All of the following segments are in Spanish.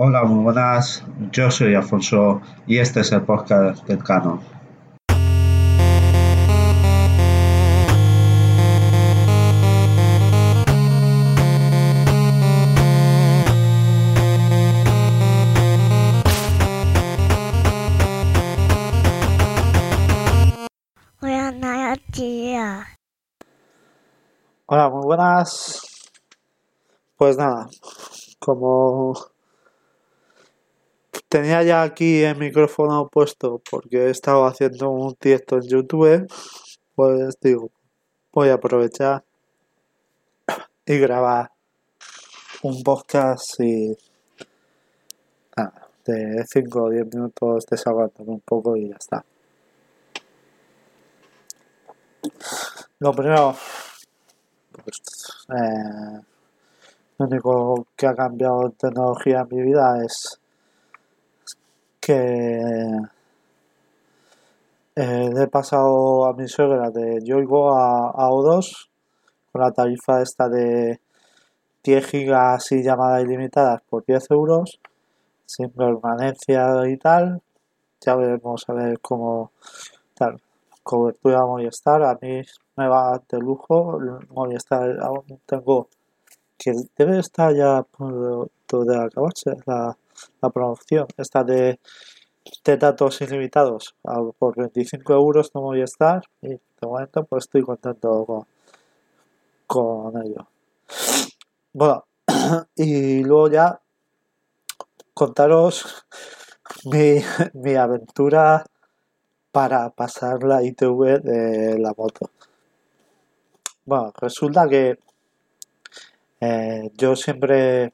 Hola, muy buenas. Yo soy Alfonso y este es el podcast del Canon. Hola, muy buenas. Pues nada, como tenía ya aquí el micrófono puesto porque he estado haciendo un directo en YouTube, pues digo, voy a aprovechar y grabar un podcast y nada, de 5 o 10 minutos desahogándome un poco y ya está. Lo primero, pues, eh, lo único que ha cambiado tecnología en mi vida es que eh, le he pasado a mi suegra de Yoigo a, a O2 con la tarifa esta de 10 gigas y llamadas ilimitadas por 10 euros sin permanencia y tal. Ya veremos a ver cómo tal. Cobertura Movistar a mí me va de lujo. Movistar aún tengo que debe estar ya por de acabarse la, la promoción esta de, de datos ilimitados por 25 euros no voy a estar y de momento pues estoy contento con, con ello. Bueno y luego ya contaros mi, mi aventura para pasar la ITV de la moto. Bueno resulta que eh, yo siempre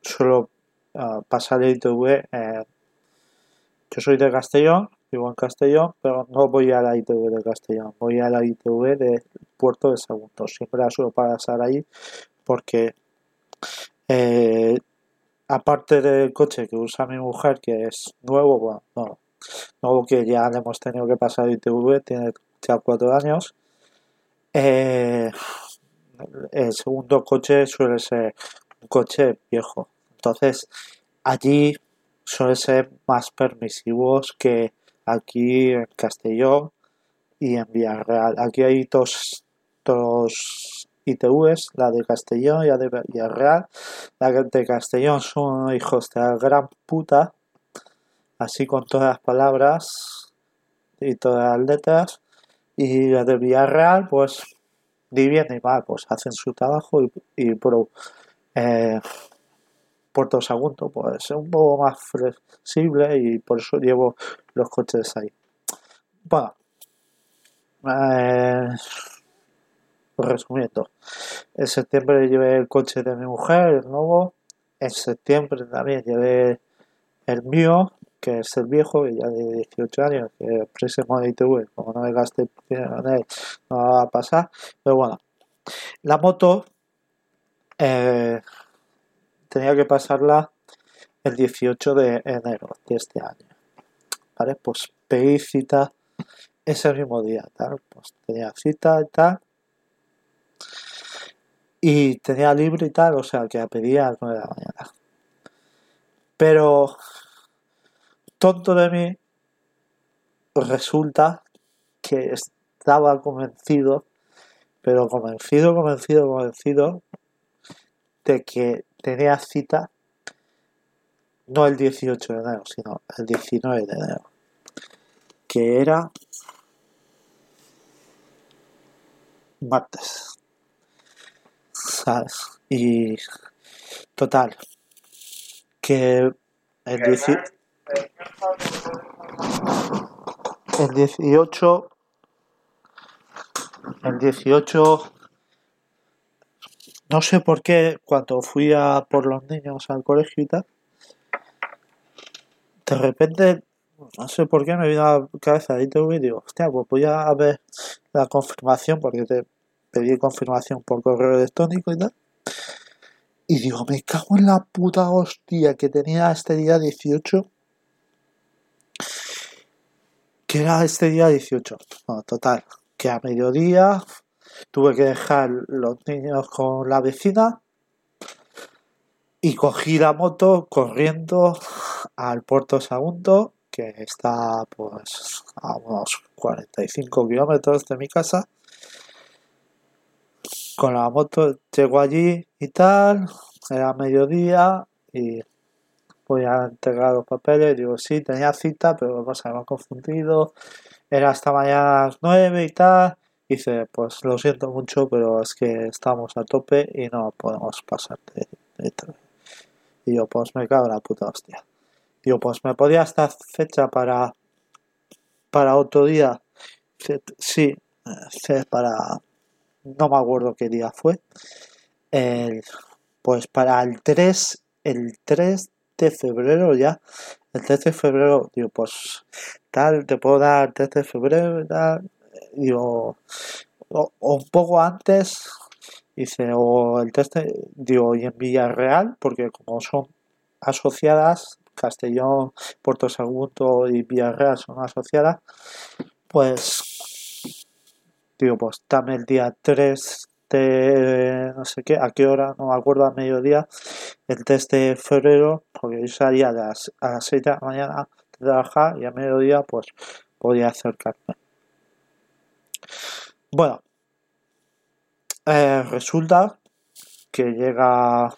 suelo pasar el ITV. Eh, yo soy de Castellón, vivo en Castellón, pero no voy a la ITV de Castellón, voy a la ITV del puerto de Sagunto. Siempre la suelo pasar ahí porque, eh, aparte del coche que usa mi mujer, que es nuevo, bueno, no, nuevo que ya le hemos tenido que pasar ITV, tiene ya cuatro años. Eh, el segundo coche suele ser un coche viejo. Entonces, allí suelen ser más permisivos que aquí en Castellón y en Villarreal. Aquí hay dos, dos ITVs, la de Castellón y la de Villarreal. La de Castellón son hijos de la gran puta, así con todas las palabras y todas las letras. Y la de Villarreal, pues ni bien ni mal, pues hacen su trabajo y, y eh, Puerto Sagunto pues es un poco más flexible y por eso llevo los coches ahí. Bueno, eh, resumiendo, en septiembre llevé el coche de mi mujer, el nuevo, en septiembre también llevé el mío, que es el viejo, que ya de 18 años, que próximo de ITV, como no me gaste no va a pasar. Pero bueno, la moto eh, tenía que pasarla el 18 de enero de este año. ¿Vale? Pues pedí cita ese mismo día, tal. Pues tenía cita y tal. Y tenía libre y tal, o sea que la a las 9 de la mañana. Pero tonto de mí, resulta que estaba convencido, pero convencido, convencido, convencido de que tenía cita no el 18 de enero, sino el 19 de enero, que era martes. Y total, que el 18 el 18 el 18 no sé por qué cuando fui a por los niños al colegio y tal de repente no sé por qué me vino a la cabeza ahí te y digo hostia pues voy a ver la confirmación porque te pedí confirmación por correo electrónico y tal y digo me cago en la puta hostia que tenía este día 18 que era este día 18. Bueno, total, que a mediodía tuve que dejar los niños con la vecina Y cogí la moto corriendo al puerto Sagunto, que está pues a unos 45 kilómetros de mi casa. Con la moto llego allí y tal, era mediodía y voy a entregar los papeles. Digo, sí, tenía cita, pero pasa, me ha confundido. Era hasta mañana a las 9 y tal. Dice, pues lo siento mucho, pero es que estamos a tope y no podemos pasar de, de Y yo, pues me cago en la puta hostia. Digo, pues me podía esta fecha para para otro día. Sí, para no me acuerdo qué día fue. El, pues para el 3, el 3 de febrero ya. El 3 de febrero, digo, pues tal, te puedo dar el 3 de febrero, tal. Digo, un poco antes, dice, o el 3 de, digo, y en Villarreal, porque como son asociadas, Castellón, Puerto Segundo y Villarreal son asociadas, pues digo, pues dame el día 3 de no sé qué, a qué hora, no me acuerdo, a mediodía, el 3 de febrero, porque yo salía a las, a las 6 de la mañana de trabajar y a mediodía pues podía acercarme. Bueno, eh, resulta que llega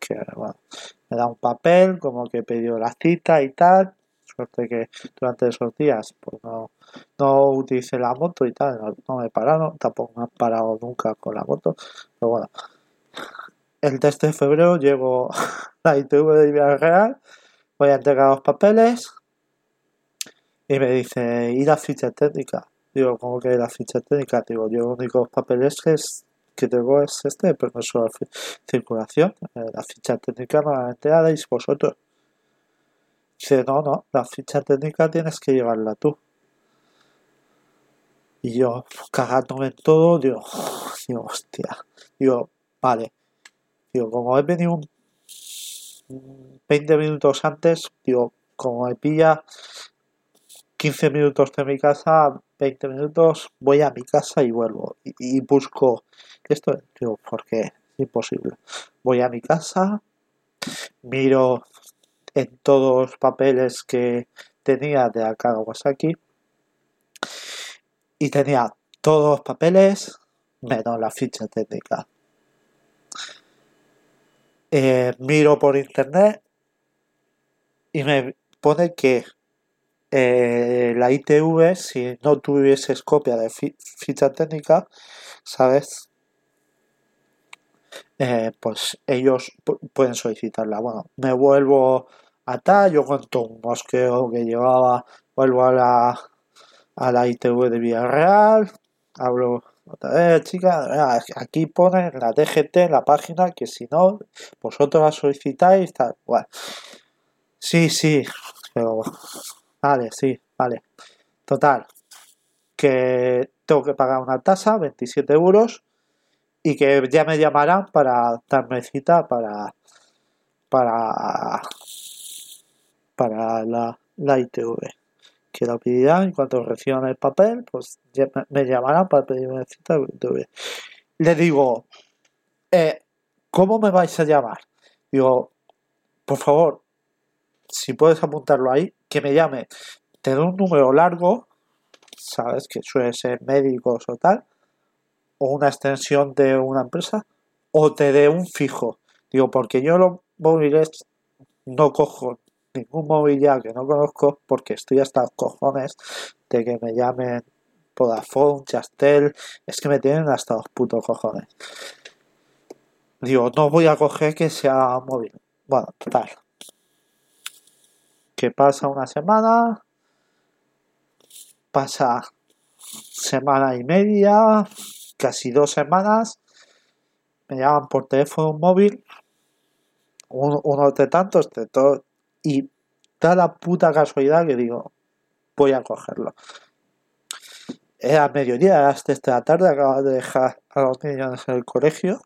que bueno, me da un papel como que pidió la cita y tal. Suerte que durante esos días pues no, no utilicé la moto y tal, no, me pararon, tampoco me han parado nunca con la moto. Pero bueno, el 3 de febrero llego a la ITV de Villarreal, voy a entregar los papeles y me dice, ¿y la ficha técnica? Digo, ¿cómo que la ficha técnica? Digo, yo los únicos papeles que es que tengo es este permiso de circulación. Eh, la ficha técnica normalmente la dais vosotros. Dice, no, no, la ficha técnica tienes que llevarla tú. Y yo, cagándome todo, digo, digo, hostia. Digo, vale. Digo, como he venido 20 minutos antes, digo, como me pilla 15 minutos de mi casa, 20 minutos, voy a mi casa y vuelvo. y busco esto, porque es imposible. Voy a mi casa, miro en todos los papeles que tenía de acá y tenía todos los papeles menos la ficha técnica. Eh, miro por internet y me pone que eh, la ITV, si no tuvieses copia de ficha técnica, sabes eh, pues ellos pueden solicitarla. Bueno, me vuelvo a tal, yo cuento un mosqueo que llevaba, vuelvo a la, a la ITV de Villarreal, hablo otra vez, chica, aquí pone la DGT en la página que si no, vosotros la solicitáis, tal, bueno. Sí, sí, pero vale, sí, vale. Total, que tengo que pagar una tasa, 27 euros, y que ya me llamarán para darme cita para para para la, la ITV que lo pedirán y cuando reciban el papel pues ya me, llamarán para pedirme cita ITV le digo eh, ¿cómo me vais a llamar? digo por favor si puedes apuntarlo ahí que me llame te doy un número largo sabes que suele ser médicos o tal o una extensión de una empresa o te dé un fijo. Digo, porque yo los móviles no cojo ningún móvil ya que no conozco porque estoy hasta los cojones de que me llamen Vodafone, Chastel, es que me tienen hasta los putos cojones. Digo, no voy a coger que sea móvil. Bueno, total. Que pasa una semana, pasa semana y media, casi dos semanas me llaman por teléfono móvil, uno, de tantos, de todo, y da la puta casualidad que digo, voy a cogerlo. Era mediodía, era hasta esta tarde, acabo de dejar a los niños en el colegio,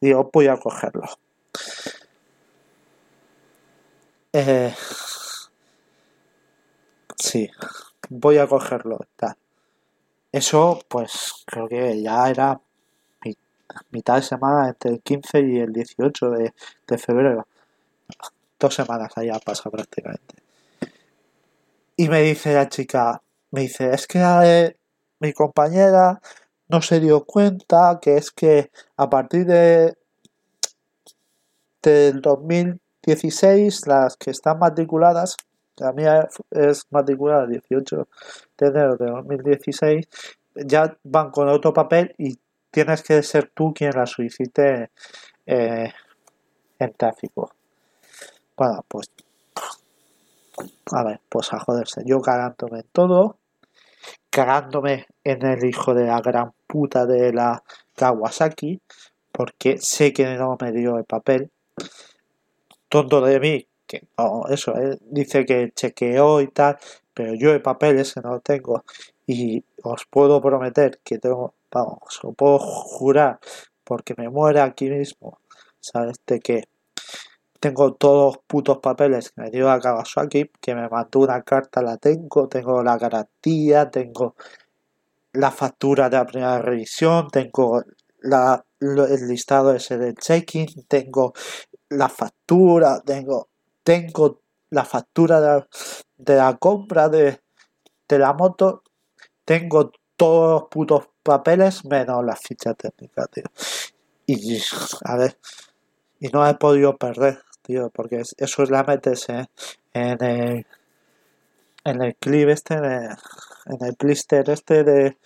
digo, voy a cogerlo. Eh, sí, voy a cogerlo. Tal. Eso, pues creo que ya era mitad de semana entre el 15 y el 18 de, febrero. dos semanas allá pasa prácticamente. Y me dice la chica, me dice, es que mi compañera no se dio cuenta que es que a partir de del 2016 las que están matriculadas la mía es matriculada 18 de enero de 2016 ya van con otro papel y tienes que ser tú quien la solicite eh, en tráfico. Bueno pues a ver pues a joderse. Yo cagándome en todo cagándome en el hijo de la gran puta de la Kawasaki porque sé que no me dio el papel. Tonto de mí que no eso él dice que chequeó y tal pero yo el papel ese no tengo. Y os puedo prometer que tengo vamos os lo puedo jurar porque me muere aquí mismo sabes de que tengo todos los putos papeles que me dio a Kawasaki, que me mandó una carta, la tengo, tengo la garantía, tengo la factura de la primera revisión, tengo la, el listado ese del check-in, tengo la factura, tengo, tengo la factura de la, compra de, la moto, tengo todos los putos papeles menos la ficha técnica, tío. Y a ver, y no he podido perder tío, porque eso es la metes en el, en el clip este, en el blister este de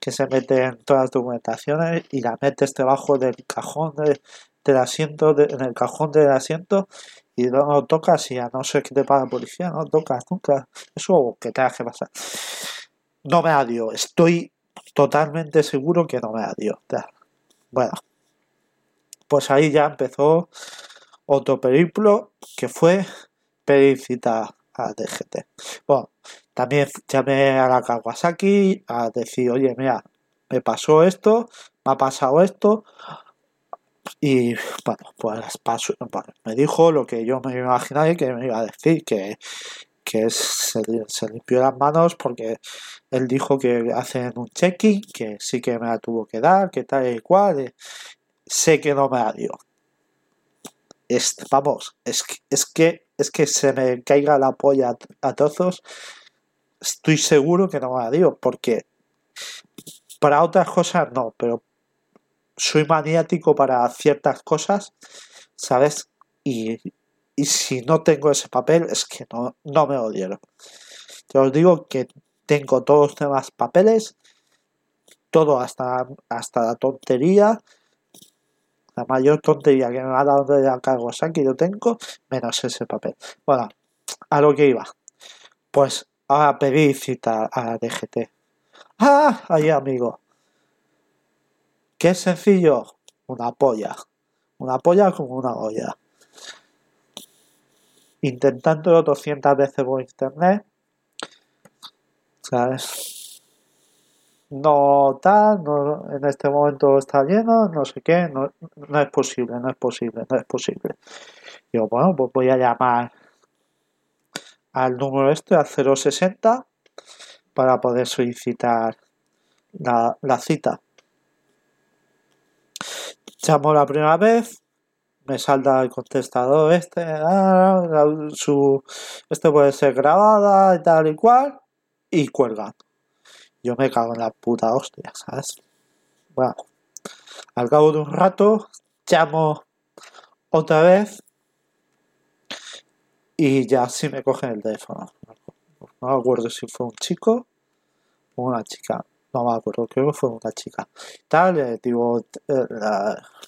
que se mete en todas las documentaciones y la metes debajo del cajón del asiento, en el cajón del asiento y no, tocas y a no ser que te pague la policía, no tocas nunca. Eso que te que pasar. No me adiós, estoy totalmente seguro que no me adiós. Bueno, pues ahí ya empezó otro periplo que fue pedir cita a DGT. Bueno, también llamé a la Kawasaki a decir, oye, mira, me pasó esto, me ha pasado esto. Y bueno, pues me dijo lo que yo me imaginaba y que me iba a decir, que, que se, limpió las manos porque él dijo que hacen un check-in, que sí que me la tuvo que dar, que tal y cual. sé que no me la dio vamos, es, es, que, es que se me caiga la polla a, trozos, estoy seguro que no me la digo, porque para otras cosas no, pero soy maniático para ciertas cosas, ¿sabes? Y, y si no tengo ese papel, es que no, no me odieron. Te os digo que tengo todos los demás papeles, todo hasta, hasta la tontería, la mayor tontería que me ha dado de la que yo tengo, menos ese papel. Bueno, a lo que iba. Pues a pedir cita a DGT. ¡Ah! Ahí, amigo. Qué sencillo. Una polla. Una polla como una olla. Intentándolo 200 veces por internet. ¿Sabes? no tal, no, en este momento está lleno, no sé qué, no, no es posible, no es posible, no es posible. Digo, bueno, pues voy a llamar al número este, al 060, para poder solicitar la cita. Llamo la primera vez, me salta el contestador este, ah, su, este puede ser grabada y tal y cual, y cuelgan yo me cago en la puta hostia, ¿sabes? Bueno, al cabo de un rato llamo otra vez y ya sí me cogen el teléfono. No me acuerdo si fue un chico o una chica. No me acuerdo, creo que fue una chica. Tal, le digo, eh,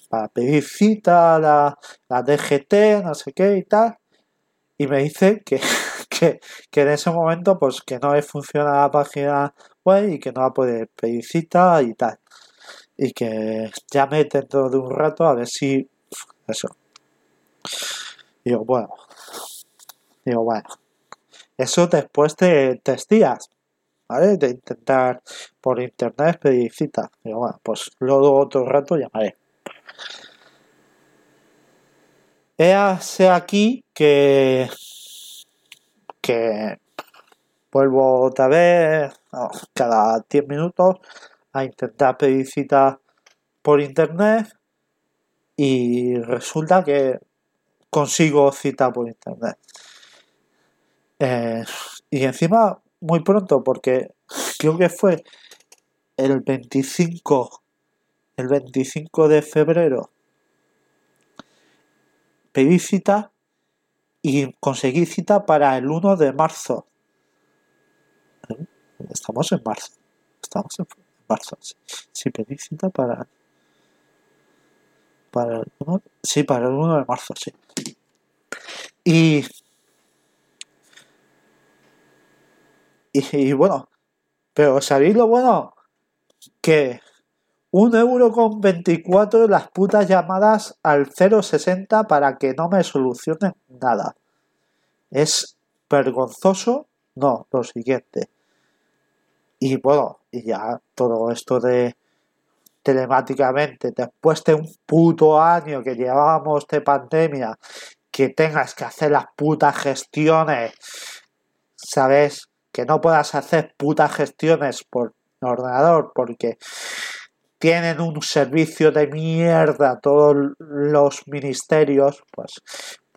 para pedir cita, la, la DGT, no sé qué y tal. Y me dice que, que, que en ese momento, pues que no funciona la página y que no va a poder pedir cita y tal. Y que llame dentro de un rato a ver si eso. Digo, bueno. Digo, bueno. Eso después de tres días, De intentar por internet pedir cita. Digo, bueno, pues luego otro rato llamaré. He aquí que que vuelvo otra vez cada 10 minutos a intentar pedir cita por internet y resulta que consigo cita por internet. Eh, y encima muy pronto, porque creo que fue el 25, el 25 de febrero, pedí cita y conseguí cita para el 1 de marzo. Estamos en marzo. Estamos en marzo. Sí, pedí cita para. Para el 1, sí, para el 1 de marzo, sí. Y. Bueno, pero ¿sabéis lo bueno? Que un euro con 24 las putas llamadas al 060 para que no me solucionen nada. Es vergonzoso, no, lo siguiente. Y bueno, y ya todo esto de telemáticamente, después de un puto año que llevábamos de pandemia, que tengas que hacer las putas gestiones, ¿sabes? Que no puedas hacer putas gestiones por ordenador porque tienen un servicio de mierda todos los ministerios, pues,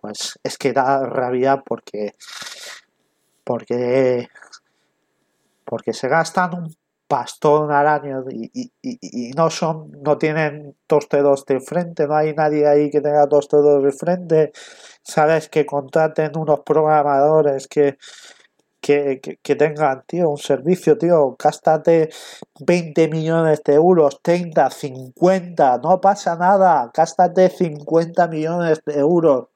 pues es que da rabia porque porque porque se gastan un pastón al año y, y, no son no tienen dos dedos de frente no hay nadie ahí que tenga dos dedos de frente. Sabes que contraten unos programadores que que, tengan, tío, un servicio, tío, gástate 20 millones de euros, 30, 50, no pasa nada, gástate 50 millones de euros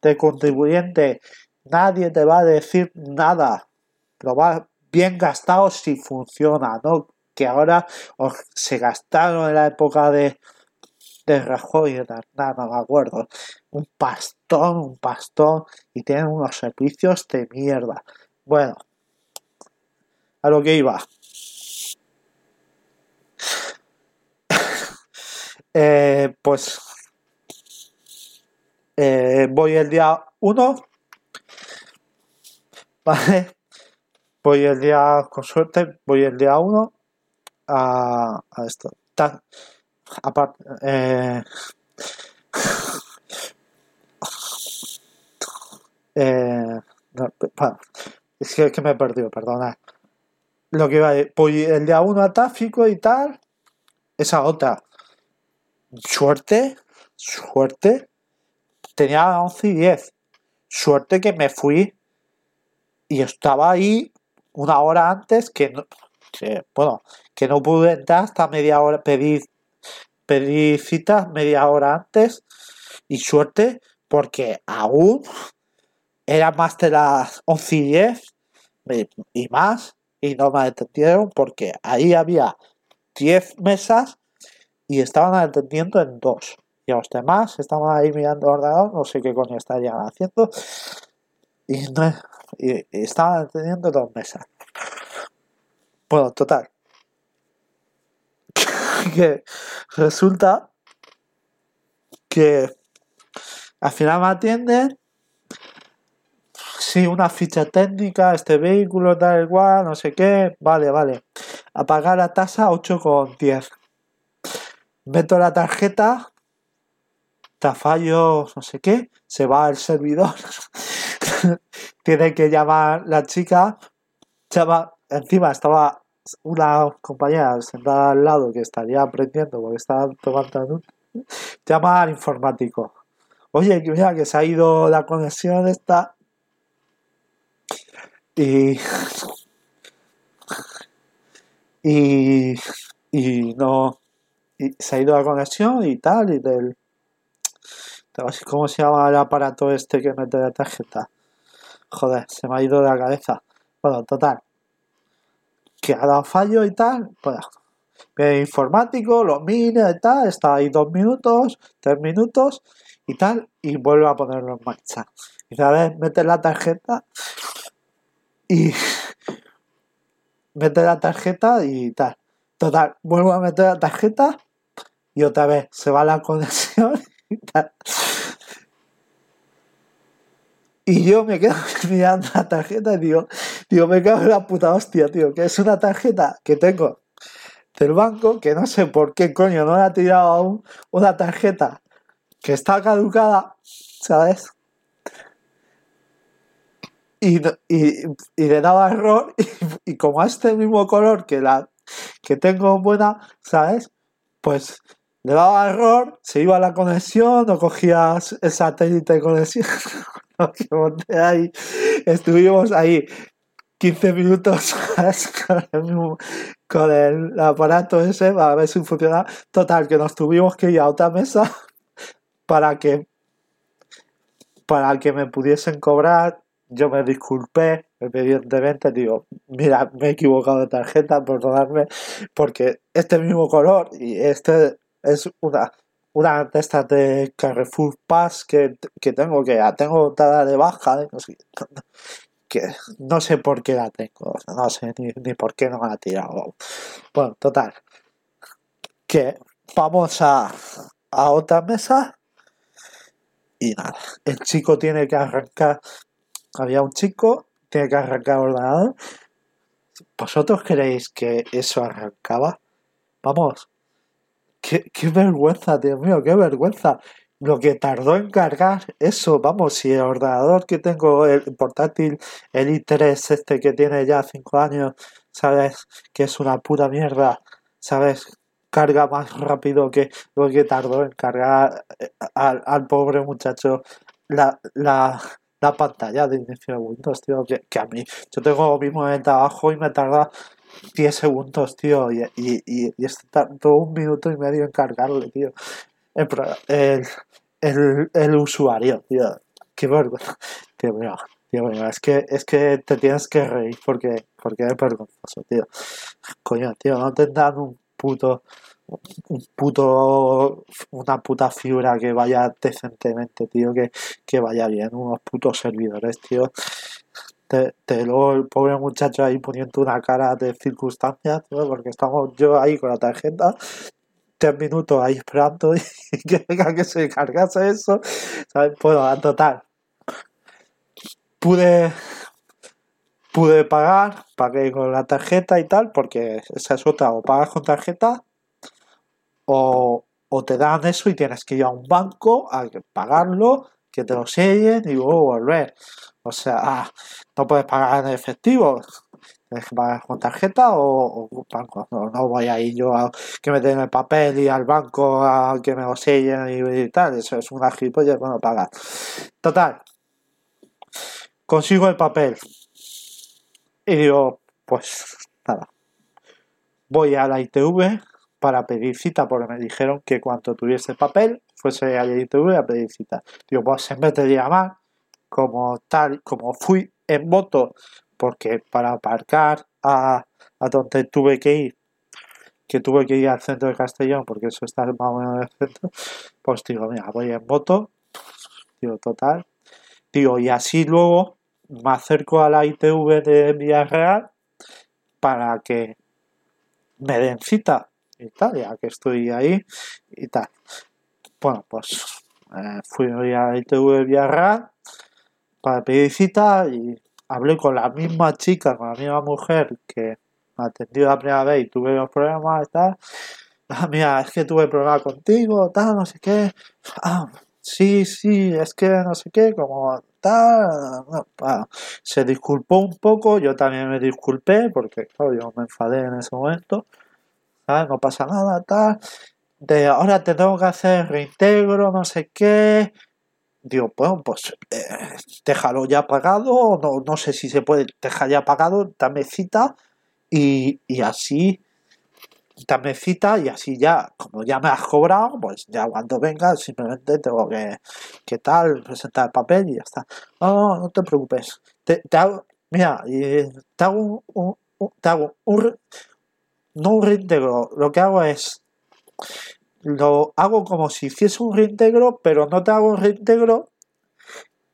de contribuyente, nadie te va a decir nada, lo va bien gastado si funciona, ¿no? Que ahora se gastaron en la época de, de Rajoy de nada, no me acuerdo, un pastón, un pastón, y tienen unos servicios de mierda. Bueno, a lo que iba. Eh, pues eh, voy el día 1. Vale. Voy el día, con suerte, voy el día 1 a, esto. aparte, eh, eh, no, es que, que, me he perdido, perdona. Lo que iba a decir, pues el día 1 a tráfico y tal, esa otra. Suerte, suerte, tenía 11 y 10. Suerte que me fui y estaba ahí una hora antes que no, bueno, que no pude entrar hasta media hora, pedí, pedí cita media hora antes y suerte porque aún era más de las 11 y 10 y más y no me atendieron porque ahí había 10 mesas y estaban atendiendo en dos. Y los demás estaban ahí mirando el ordenador, no sé qué coño estarían haciendo. Y, no, y, estaban atendiendo dos mesas. Bueno, total. que resulta que al final me atienden sí, una ficha técnica, este vehículo, tal igual, no sé qué, vale, vale. A pagar la tasa 8,10. Meto la tarjeta, fallo, no sé qué, se va al servidor. Tiene que llamar la chica, llama, encima estaba una compañera sentada al lado que estaría aprendiendo porque estaba tomando llama al informático. Oye, mira que se ha ido la conexión esta y, y, y no y se ha ido la conexión y tal y del ¿cómo se llama el aparato este que mete la tarjeta? joder, se me ha ido de la cabeza bueno, total que ha dado fallo y tal pues el informático lo mira y tal está ahí dos minutos tres minutos y tal y vuelve a ponerlo en marcha y a ver, mete la tarjeta y mete la tarjeta y tal. Total, vuelvo a meter la tarjeta y otra vez se va la conexión y tal. Y yo me quedo mirando la tarjeta y digo, digo, me cago en la puta hostia, tío, que es una tarjeta que tengo del banco, que no sé por qué coño no la ha tirado aún, una tarjeta que está caducada, ¿sabes? Y, y, le daba error y, como a este mismo color que la que tengo buena, ¿sabes? Pues le daba error, se iba a la conexión, no cogía el satélite de conexión. Estuvimos ahí 15 minutos ¿sabes? con el, con el aparato ese para ver si funcionaba. Total, que nos tuvimos que ir a otra mesa para que para que me pudiesen cobrar. Yo me disculpé, evidentemente, digo, mira, me he equivocado de tarjeta, perdonadme, porque este mismo color y este es una, una de estas de Carrefour Pass que, que tengo, que la tengo dada de baja, que no sé por qué la tengo, no sé ni, ni por qué no me la he tirado. Bueno, total, que vamos a, a otra mesa y nada, el chico tiene que arrancar, había un chico, tiene que arrancar el ordenador. ¿Vosotros creéis que eso arrancaba? Vamos, qué, qué vergüenza, Dios mío, qué vergüenza. Lo que tardó en cargar eso, vamos, si el ordenador que tengo, el portátil, el i3 este que tiene ya 5 años, ¿sabes? Que es una puta mierda, ¿sabes? Carga más rápido que lo que tardó en cargar eh, al, al pobre muchacho la, la, la pantalla de inicio de Windows, tío, que, a mí, yo tengo en el trabajo y me tarda 10 segundos, tío, y, y, y, y este tardó un minuto y medio en cargarle, tío. El, el, el, usuario, tío, qué vergüenza, tío mío, tío mío, es que, es que te tienes que reír porque, porque es vergonzoso, tío. Coño, tío, no te dan un puto, un puto, una puta fibra que vaya decentemente, tío, que, que vaya bien, unos putos servidores, tío. Te, te luego el pobre muchacho ahí poniendo una cara de circunstancias, tío, porque estamos yo ahí con la tarjeta, tres minutos ahí esperando y que venga que se cargase eso, ¿sabes? Bueno, en total, pude, pude pagar, pagué con la tarjeta y tal, porque esa es otra, o pagas con tarjeta o, te dan eso y tienes que ir a un banco a pagarlo, que te lo sellen y luego volver. O sea, ah, no puedes pagar en efectivo, tienes que pagar con tarjeta o, o banco. No, no voy a ir yo a que me den el papel y al banco a que me lo sellen y, y tal. Eso es una gilipollas bueno pagar. Total, consigo el papel y digo, pues nada, voy a la ITV para pedir cita porque me dijeron que cuando tuviese papel fuese a la ITV a pedir cita. Digo, pues vez de llamar, como tal, como fui en moto, porque para aparcar a, a donde tuve que ir, que tuve que ir al centro de Castellón, porque eso está más o menos en el centro, pues digo, mira, voy en moto, digo, total, digo, y así luego me acerco a la ITV de Villarreal para que me den cita y tal, ya que estoy ahí y tal. Bueno, pues eh, fui a ITV Villarreal para pedir cita y hablé con la misma chica, con la misma mujer que me atendió la primera vez y tuve los problemas y tal. Ah, mira, es que tuve problemas contigo, tal, no sé qué. Ah, sí, sí, es que no sé qué, como tal. no, ah. Se disculpó un poco, yo también me disculpé porque, claro, yo me enfadé en ese momento. ¿Sabes? No pasa nada, tal. De ahora te tengo que hacer reintegro, no sé qué. Digo, bueno, pues eh, déjalo ya pagado, no, no sé si se puede dejar ya pagado, dame cita y, y así, dame cita y así ya, como ya me has cobrado, pues ya cuando venga simplemente tengo que, que tal, presentar el papel y ya está. No, no, no te preocupes. Te, te hago, mira, y te hago un, no un reintegro, lo que hago es, lo hago como si hiciese un reintegro, pero no te hago un reintegro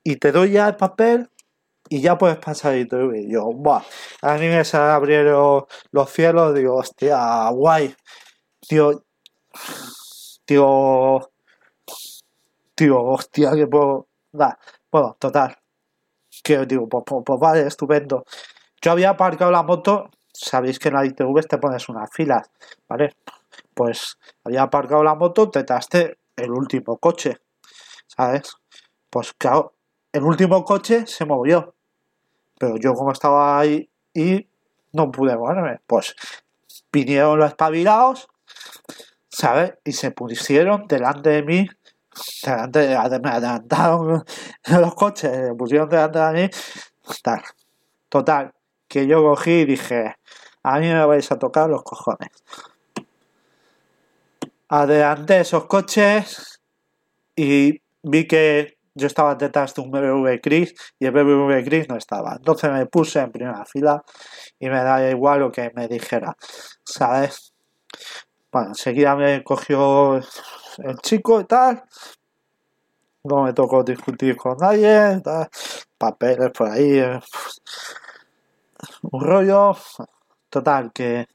y te doy ya el papel y ya puedes pasar y todo. Y yo, buah, a mí me se abrieron los cielos, digo, hostia, guay, tío, tío, tío, hostia, que puedo, da, bueno, total, que digo, pues, pues- pues vale, estupendo. Yo había aparcado la moto, sabéis que en la ITV te pones unas filas, ¿vale? Pues había aparcado la moto detrás de el último coche, ¿sabes? Pues claro, el último coche se movió, pero yo como estaba ahí y no pude moverme, pues vinieron los espabilados, ¿sabes? Y se pusieron delante de mí, delante de, me adelantaron los coches, se pusieron delante de mí, tal. Total, que yo cogí y dije, a mí me vais a tocar los cojones. Adelanté esos coches y vi que yo estaba detrás de un BMW Chris y el BMW Chris no estaba. Entonces me puse en primera fila y me da igual lo que me dijera, ¿sabes? Bueno, enseguida me cogió el chico y tal. No me tocó discutir con nadie, papeles por ahí, eh, un rollo. Total, que,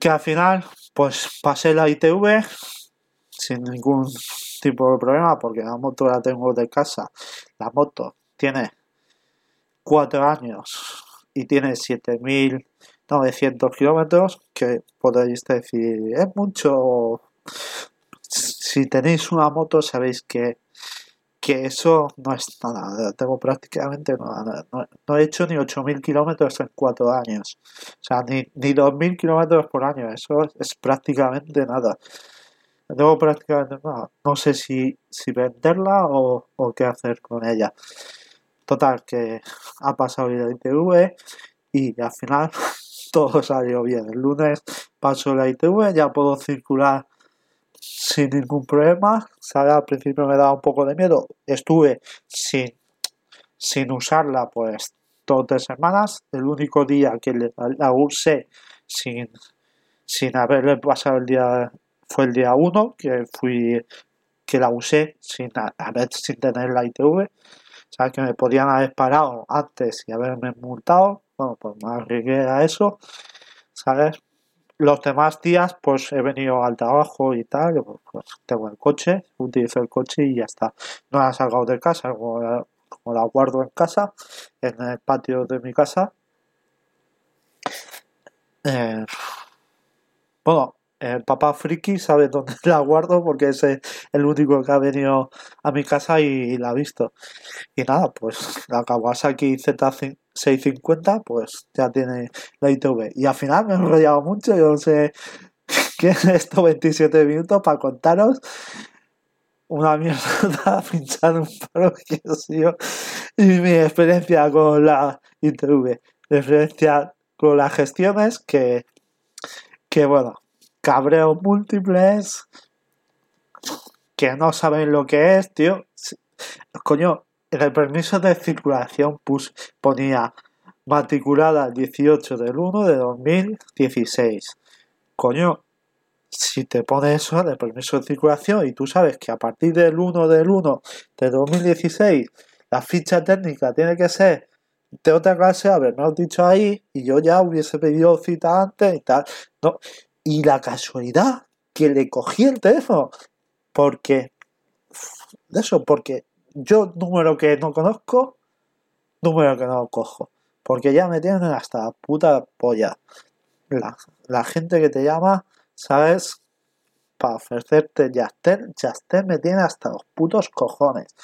que al final, pues pasé la ITV sin ningún tipo de problema porque la moto la tengo de casa. La moto tiene 4 años y tiene 7.900 kilómetros que podéis decir, es mucho. Si tenéis una moto sabéis que, que eso no es nada. Tengo prácticamente nada. No, he hecho ni 8.000 kilómetros en 4 años. O sea, ni, ni 2.000 kilómetros por año. Eso es prácticamente nada tengo prácticamente nada. No sé si, si venderla o, o, qué hacer con ella. Total, que ha pasado la ITV y al final todo salió bien. El lunes pasó la ITV, ya puedo circular sin ningún problema. Al principio me daba un poco de miedo. Estuve sin, sin usarla pues dos tres semanas. El único día que la usé sin, sin haberle pasado el día fue el día 1 que fui que la usé sin, sin tener la ITV. sabes que me podían haber parado antes y haberme multado. Bueno, pues me arriesgué a eso. ¿Sabes? Los demás días, pues he venido al trabajo y tal. Pues, tengo el coche, utilizo el coche y ya está. No la he sacado de casa, como la, guardo en casa, en el patio de mi casa. Eh, bueno, el papá friki sabe dónde la guardo porque es el único que ha venido a mi casa y, la ha visto. Y nada, pues la Kawasaki Z650 pues ya tiene la ITV. Y al final me he enrollado mucho, yo no sé qué es esto, 27 minutos para contaros una mierda pinchar un paro que ha sido y mi experiencia con la ITV. Mi experiencia con las gestiones que, que bueno, cabreos múltiples que no saben lo que es, tío. Coño, en el permiso de circulación pus, ponía matriculada el 18 del 1 de 2016. Coño, si te pone eso en el permiso de circulación y tú sabes que a partir del 1 del 1 de 2016 la ficha técnica tiene que ser de otra clase, has dicho ahí y yo ya hubiese pedido cita antes y tal. No, y la casualidad que le cogí el teléfono, porque, eso, porque yo número que no conozco, número que no cojo, porque ya me tienen hasta puta polla. La, gente que te llama, ¿sabes? Para ofrecerte Yastel, Yastel me tiene hasta los putos cojones.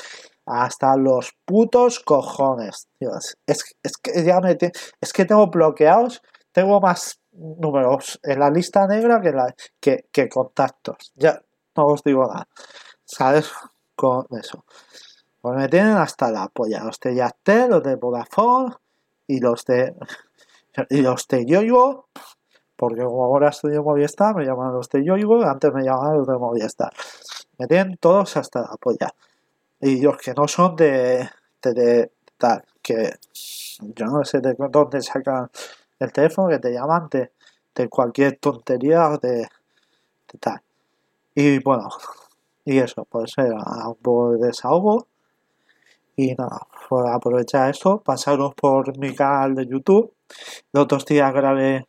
Hasta los putos cojones. es, es, que ya me es que tengo bloqueados, tengo más números en la lista negra que, la, que, contactos. Ya no os digo nada. ¿Sabes? Con eso. Pues me tienen hasta la polla. Los de Yastel, los de Vodafone y los de. Y los de Yoigo. Porque como ahora estudio Movistar, me llaman los de Yoigo. Antes me llamaban los de Movistar. Me tienen todos hasta la polla. Y los que no son de, de, de tal. Que yo no sé de dónde sacan el teléfono que te llaman de, cualquier tontería de, de, tal. Y bueno, y eso, pues era un poco de desahogo. Y nada, pues aprovechar esto, pasaros por mi canal de YouTube. Los otros días grabé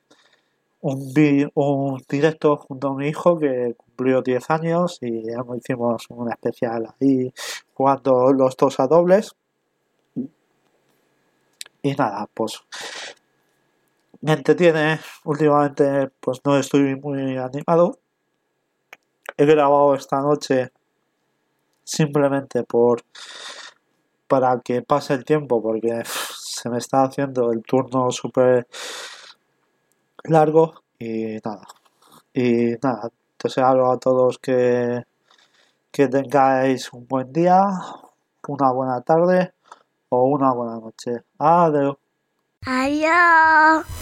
un, un directo junto a mi hijo que cumplió 10 años y hicimos un especial ahí jugando los dos a dobles. Y nada, pues me entretiene. Últimamente, pues no estoy muy animado. He grabado esta noche simplemente por para que pase el tiempo porque se me está haciendo el turno súper largo y nada. Y nada, deseo a todos que, que tengáis un buen día, una buena tarde o una buena noche. Adiós. Adiós.